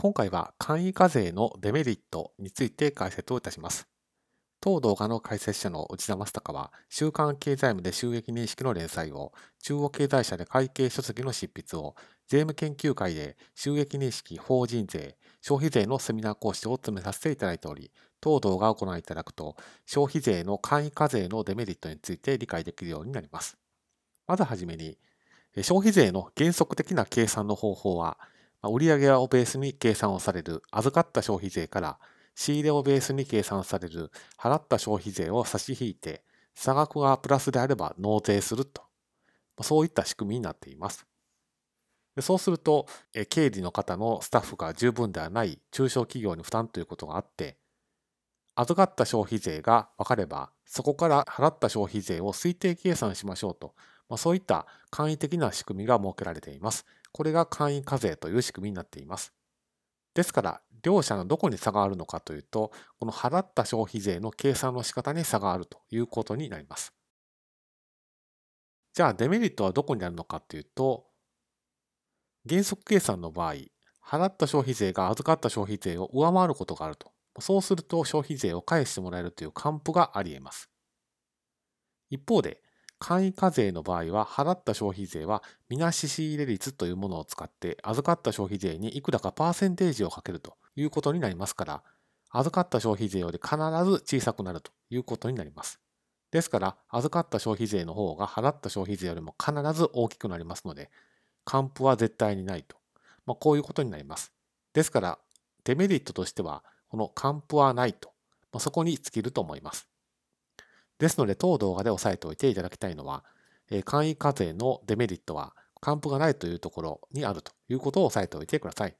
今回は簡易課税のデメリットについて解説をいたします。当動画の解説者の内田正孝は、週刊経済部で収益認識の連載を、中央経済社で会計書籍の執筆を、税務研究会で収益認識法人税、消費税のセミナー講師を務めさせていただいており、当動画をご覧いただくと、消費税の簡易課税のデメリットについて理解できるようになります。まずはじめに、消費税の原則的な計算の方法は、売上をベースに計算をされる預かった消費税から仕入れをベースに計算される払った消費税を差し引いて差額がプラスであれば納税すると、そういった仕組みになっています。そうすると、経理の方のスタッフが十分ではない中小企業に負担ということがあって、預かった消費税が分かれば、そこから払った消費税を推定計算しましょうと、まあ、そういった簡易的な仕組みが設けられています。これが簡易課税という仕組みになっています。ですから、両者のどこに差があるのかというと、この払った消費税の計算の仕方に差があるということになります。じゃあ、デメリットはどこにあるのかというと、原則計算の場合、払った消費税が預かった消費税を上回ることがあると。そうすると消費税を返してもらえるという還付があり得ます。一方で、簡易課税の場合は、払った消費税は、みなし仕入れ率というものを使って、預かった消費税にいくらかパーセンテージをかけるということになりますから、預かった消費税より必ず小さくなるということになります。ですから、預かった消費税の方が払った消費税よりも必ず大きくなりますので、還付は絶対にないと。まあ、こういうことになります。ですから、デメリットとしては、この還付はないと。まあ、そこに尽きると思います。ですので、当動画で押さえておいていただきたいのは、簡易課税のデメリットは、還付がないというところにあるということを押さえておいてください。